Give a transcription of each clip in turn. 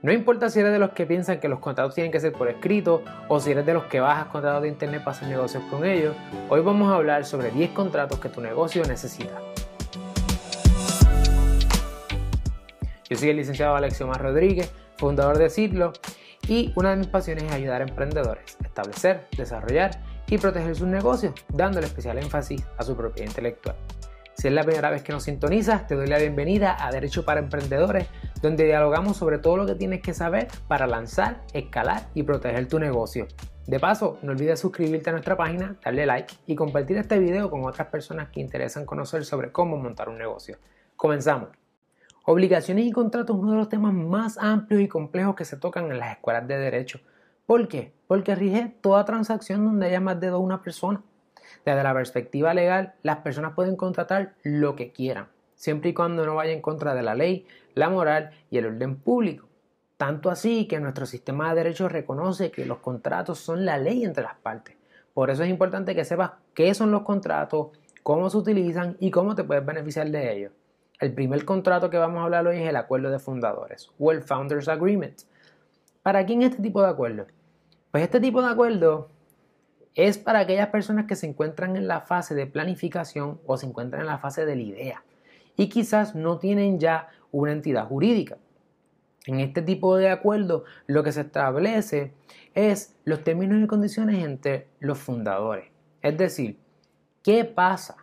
No importa si eres de los que piensan que los contratos tienen que ser por escrito o si eres de los que bajas contratos de internet para hacer negocios con ellos, hoy vamos a hablar sobre 10 contratos que tu negocio necesita. Yo soy el licenciado Alexio Mar Rodríguez, fundador de Citlo, y una de mis pasiones es ayudar a emprendedores a establecer, desarrollar y proteger sus negocios, dándole especial énfasis a su propiedad intelectual. Si es la primera vez que nos sintonizas, te doy la bienvenida a Derecho para Emprendedores, donde dialogamos sobre todo lo que tienes que saber para lanzar, escalar y proteger tu negocio. De paso, no olvides suscribirte a nuestra página, darle like y compartir este video con otras personas que interesan conocer sobre cómo montar un negocio. Comenzamos. Obligaciones y contratos es uno de los temas más amplios y complejos que se tocan en las escuelas de derecho. ¿Por qué? Porque rige toda transacción donde haya más de dos una persona. Desde la perspectiva legal, las personas pueden contratar lo que quieran, siempre y cuando no vaya en contra de la ley, la moral y el orden público. Tanto así que nuestro sistema de derecho reconoce que los contratos son la ley entre las partes. Por eso es importante que sepas qué son los contratos, cómo se utilizan y cómo te puedes beneficiar de ellos. El primer contrato que vamos a hablar hoy es el acuerdo de fundadores o el Founders Agreement. ¿Para quién es este tipo de acuerdo? Pues este tipo de acuerdo es para aquellas personas que se encuentran en la fase de planificación o se encuentran en la fase de la idea y quizás no tienen ya una entidad jurídica. En este tipo de acuerdo lo que se establece es los términos y condiciones entre los fundadores. Es decir, ¿qué pasa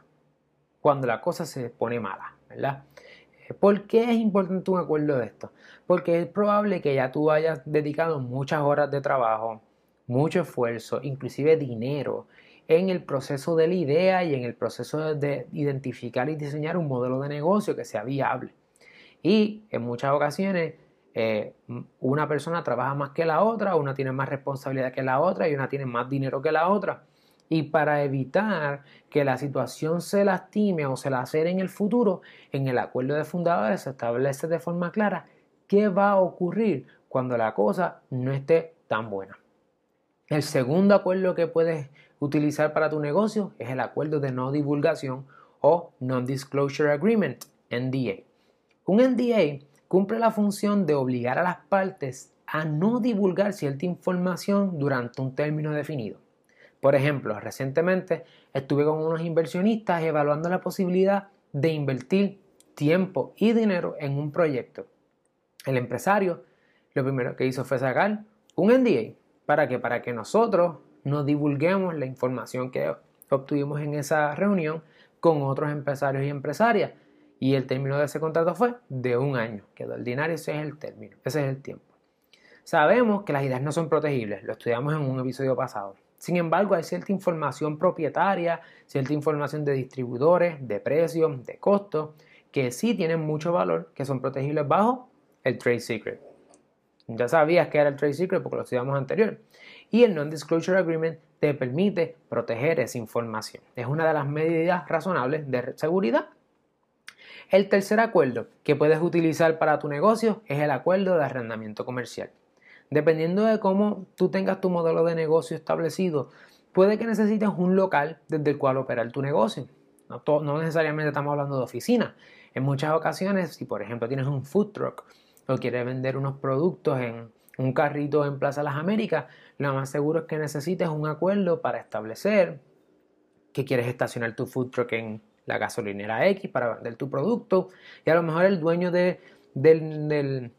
cuando la cosa se pone mala? ¿verdad? ¿Por qué es importante un acuerdo de esto? Porque es probable que ya tú hayas dedicado muchas horas de trabajo, mucho esfuerzo, inclusive dinero, en el proceso de la idea y en el proceso de identificar y diseñar un modelo de negocio que sea viable. Y en muchas ocasiones eh, una persona trabaja más que la otra, una tiene más responsabilidad que la otra y una tiene más dinero que la otra. Y para evitar que la situación se lastime o se lacere en el futuro, en el acuerdo de fundadores se establece de forma clara qué va a ocurrir cuando la cosa no esté tan buena. El segundo acuerdo que puedes utilizar para tu negocio es el acuerdo de no divulgación o Non-Disclosure Agreement, NDA. Un NDA cumple la función de obligar a las partes a no divulgar cierta información durante un término definido. Por ejemplo, recientemente estuve con unos inversionistas evaluando la posibilidad de invertir tiempo y dinero en un proyecto. El empresario lo primero que hizo fue sacar un NDA ¿Para qué? Para que nosotros no divulguemos la información que obtuvimos en esa reunión con otros empresarios y empresarias. Y el término de ese contrato fue de un año. Quedó el dinario, ese es el término, ese es el tiempo. Sabemos que las ideas no son protegibles, lo estudiamos en un episodio pasado. Sin embargo, hay cierta información propietaria, cierta información de distribuidores, de precios, de costos, que sí tienen mucho valor, que son protegibles bajo el trade secret. Ya sabías que era el trade secret porque lo estudiamos anterior. Y el non-disclosure agreement te permite proteger esa información. Es una de las medidas razonables de seguridad. El tercer acuerdo que puedes utilizar para tu negocio es el acuerdo de arrendamiento comercial. Dependiendo de cómo tú tengas tu modelo de negocio establecido, puede que necesites un local desde el cual operar tu negocio. No, no necesariamente estamos hablando de oficina. En muchas ocasiones, si por ejemplo tienes un food truck o quieres vender unos productos en un carrito en Plaza Las Américas, lo más seguro es que necesites un acuerdo para establecer que quieres estacionar tu food truck en la gasolinera X para vender tu producto y a lo mejor el dueño de, de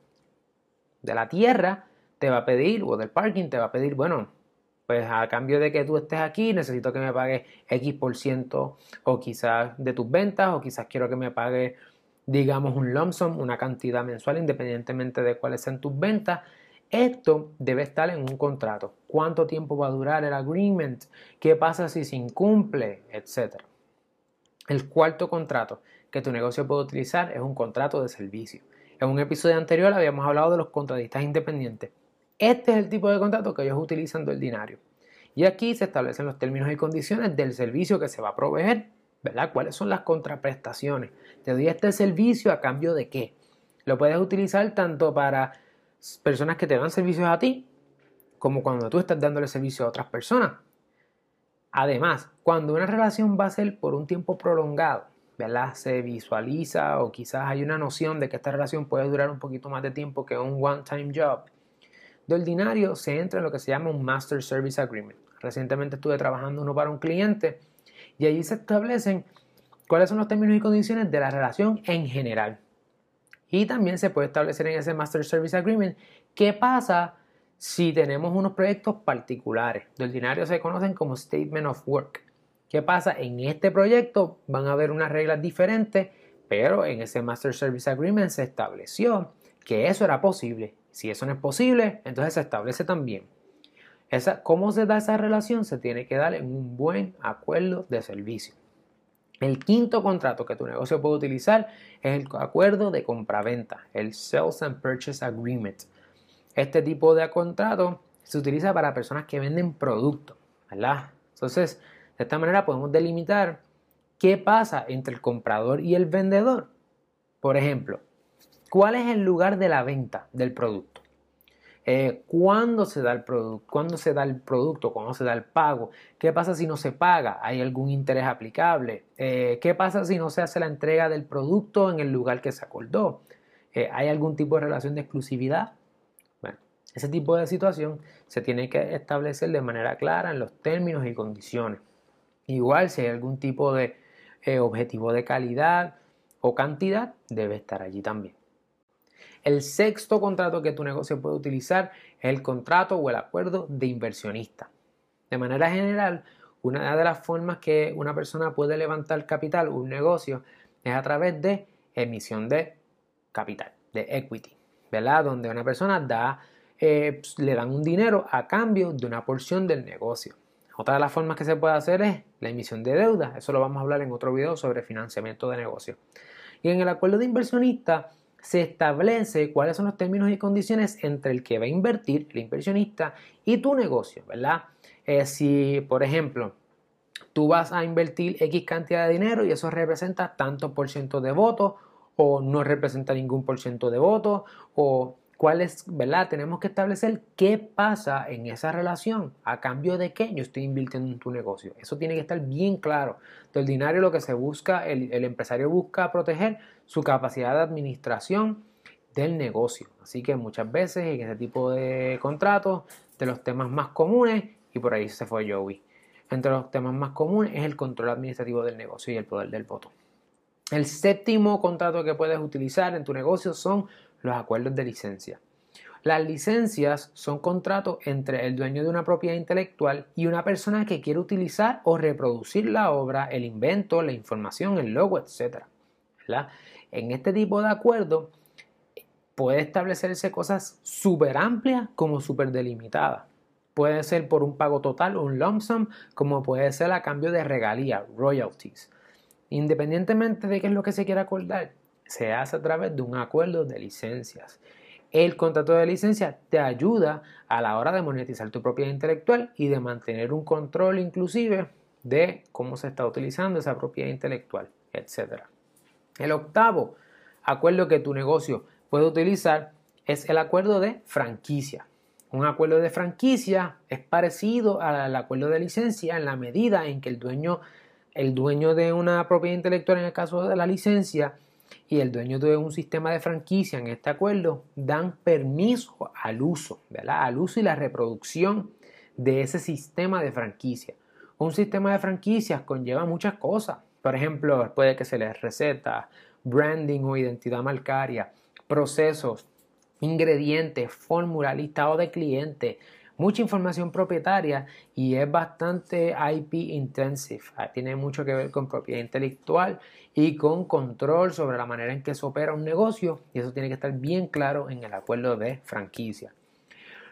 la tierra te va a pedir o del parking te va a pedir, bueno, pues a cambio de que tú estés aquí necesito que me pagues X por ciento o quizás de tus ventas o quizás quiero que me pague digamos un lump sum, una cantidad mensual independientemente de cuáles sean tus ventas. Esto debe estar en un contrato. ¿Cuánto tiempo va a durar el agreement? ¿Qué pasa si se incumple? Etcétera. El cuarto contrato que tu negocio puede utilizar es un contrato de servicio. En un episodio anterior habíamos hablado de los contratistas independientes. Este es el tipo de contrato que ellos utilizan del dinario. Y aquí se establecen los términos y condiciones del servicio que se va a proveer ¿verdad? ¿Cuáles son las contraprestaciones? Te doy este servicio a cambio de qué. Lo puedes utilizar tanto para personas que te dan servicios a ti, como cuando tú estás dándole servicio a otras personas. Además, cuando una relación va a ser por un tiempo prolongado, ¿verdad? se visualiza o quizás hay una noción de que esta relación puede durar un poquito más de tiempo que un one-time job, de ordinario se entra en lo que se llama un Master Service Agreement. Recientemente estuve trabajando uno para un cliente y allí se establecen cuáles son los términos y condiciones de la relación en general. Y también se puede establecer en ese Master Service Agreement qué pasa si tenemos unos proyectos particulares. De ordinario se conocen como Statement of Work. ¿Qué pasa? En este proyecto van a haber unas reglas diferentes, pero en ese Master Service Agreement se estableció que eso era posible. Si eso no es posible, entonces se establece también. Esa, ¿Cómo se da esa relación? Se tiene que dar en un buen acuerdo de servicio. El quinto contrato que tu negocio puede utilizar es el acuerdo de compraventa, el Sales and Purchase Agreement. Este tipo de contrato se utiliza para personas que venden productos, ¿verdad? Entonces, de esta manera podemos delimitar qué pasa entre el comprador y el vendedor. Por ejemplo, ¿cuál es el lugar de la venta del producto? Eh, ¿Cuándo se da el producto? ¿Cuándo se da el producto? ¿Cuándo se da el pago? ¿Qué pasa si no se paga? ¿Hay algún interés aplicable? Eh, ¿Qué pasa si no se hace la entrega del producto en el lugar que se acordó? Eh, ¿Hay algún tipo de relación de exclusividad? Ese tipo de situación se tiene que establecer de manera clara en los términos y condiciones. Igual si hay algún tipo de objetivo de calidad o cantidad, debe estar allí también. El sexto contrato que tu negocio puede utilizar es el contrato o el acuerdo de inversionista. De manera general, una de las formas que una persona puede levantar capital, un negocio, es a través de emisión de capital, de equity, ¿verdad? Donde una persona da, eh, pues, le dan un dinero a cambio de una porción del negocio. Otra de las formas que se puede hacer es la emisión de deuda. Eso lo vamos a hablar en otro video sobre financiamiento de negocio. Y en el acuerdo de inversionista, se establece cuáles son los términos y condiciones entre el que va a invertir, el inversionista, y tu negocio, ¿verdad? Eh, si, por ejemplo, tú vas a invertir X cantidad de dinero y eso representa tanto por ciento de votos o no representa ningún por ciento de votos o cuál es, ¿verdad? Tenemos que establecer qué pasa en esa relación, a cambio de qué yo estoy invirtiendo en tu negocio. Eso tiene que estar bien claro. De ordinario lo que se busca, el, empresario busca proteger su capacidad de administración del negocio. Así que muchas veces en ese tipo de contratos, de los temas más comunes, y por ahí se fue Joey, entre los temas más comunes es el control administrativo del negocio y el poder del voto. El séptimo contrato que puedes utilizar en tu negocio son los acuerdos de licencia. Las licencias son contratos entre el dueño de una propiedad intelectual y una persona que quiere utilizar o reproducir la obra, el invento, la información, el logo, etc. En este tipo de acuerdo puede establecerse cosas súper amplias como súper delimitadas. Puede ser por un pago total, un lump sum, como puede ser a cambio de regalía, royalties. Independientemente de qué es lo que se quiera acordar, se hace a través de un acuerdo de licencias. El contrato de licencia te ayuda a la hora de monetizar tu propiedad intelectual y de mantener un control inclusive de cómo se está utilizando esa propiedad intelectual, etc. El octavo acuerdo que tu negocio puede utilizar es el acuerdo de franquicia. Un acuerdo de franquicia es parecido al acuerdo de licencia en la medida en que el dueño, el dueño de una propiedad intelectual, en el caso de la licencia, y el dueño de un sistema de franquicia en este acuerdo dan permiso al uso, ¿verdad? Al uso y la reproducción de ese sistema de franquicia. Un sistema de franquicias conlleva muchas cosas. Por ejemplo, puede que se les receta, branding o identidad marcaria, procesos, ingredientes, fórmula, listado de clientes, mucha información propietaria y es bastante IP intensive. Ah, tiene mucho que ver con propiedad intelectual y con control sobre la manera en que se opera un negocio y eso tiene que estar bien claro en el acuerdo de franquicia.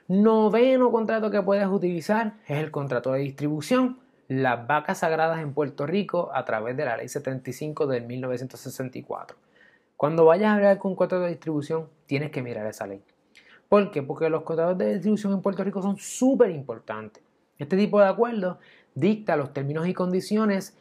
Noveno contrato que puedes utilizar es el contrato de distribución. Las vacas sagradas en Puerto Rico a través de la ley 75 del 1964. Cuando vayas a hablar con un contrato de distribución, tienes que mirar esa ley. ¿Por qué? Porque los contratos de distribución en Puerto Rico son súper importantes. Este tipo de acuerdo dicta los términos y condiciones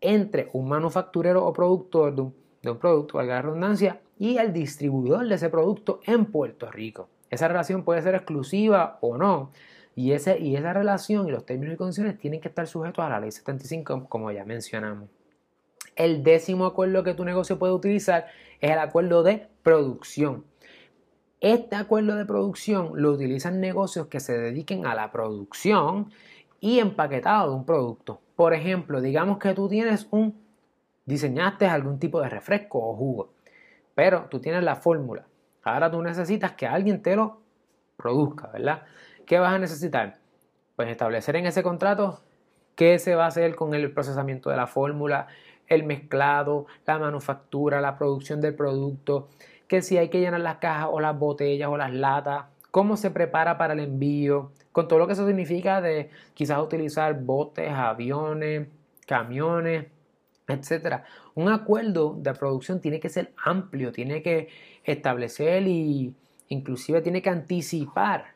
entre un manufacturero o productor de un, producto, valga la redundancia, y el distribuidor de ese producto en Puerto Rico. Esa relación puede ser exclusiva o no. Y, ese, y esa relación y los términos y condiciones tienen que estar sujetos a la ley 75, como ya mencionamos. El décimo acuerdo que tu negocio puede utilizar es el acuerdo de producción. Este acuerdo de producción lo utilizan negocios que se dediquen a la producción y empaquetado de un producto. Por ejemplo, digamos que tú tienes un, diseñaste algún tipo de refresco o jugo, pero tú tienes la fórmula. Ahora tú necesitas que alguien te lo produzca, ¿verdad? ¿Qué vas a necesitar? Pues establecer en ese contrato qué se va a hacer con el procesamiento de la fórmula, el mezclado, la manufactura, la producción del producto, que si hay que llenar las cajas o las botellas o las latas, cómo se prepara para el envío, con todo lo que eso significa de quizás utilizar botes, aviones, camiones, etcétera. Un acuerdo de producción tiene que ser amplio, tiene que establecer y inclusive tiene que anticipar,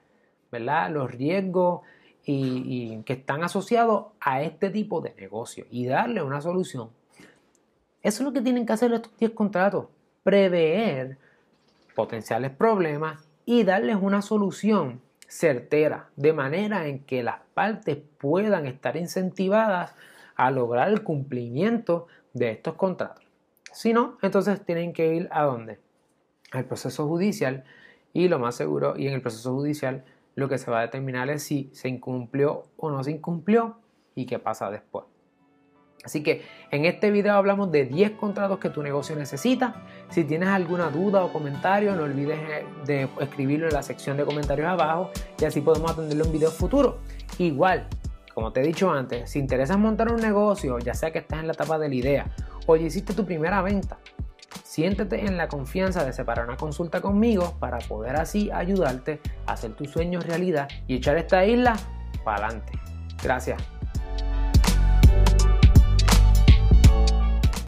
¿verdad? Los riesgos y, que están asociados a este tipo de negocio y darle una solución. Eso es lo que tienen que hacer estos 10 contratos, prever potenciales problemas y darles una solución certera, de manera en que las partes puedan estar incentivadas a lograr el cumplimiento de estos contratos. Si no, entonces tienen que ir a dónde? Al proceso judicial y lo más seguro, y en el proceso judicial lo que se va a determinar es si se incumplió o no se incumplió y qué pasa después. Así que en este video hablamos de 10 contratos que tu negocio necesita. Si tienes alguna duda o comentario, no olvides eh, de escribirlo en la sección de comentarios abajo y así podemos atenderlo en videos futuros. Igual, como te he dicho antes, si interesas montar un negocio, ya sea que estás en la etapa de la idea o ya hiciste tu primera venta, siéntete en la confianza de separar una consulta conmigo para poder así ayudarte a hacer tus sueños realidad y echar esta isla para adelante. Gracias.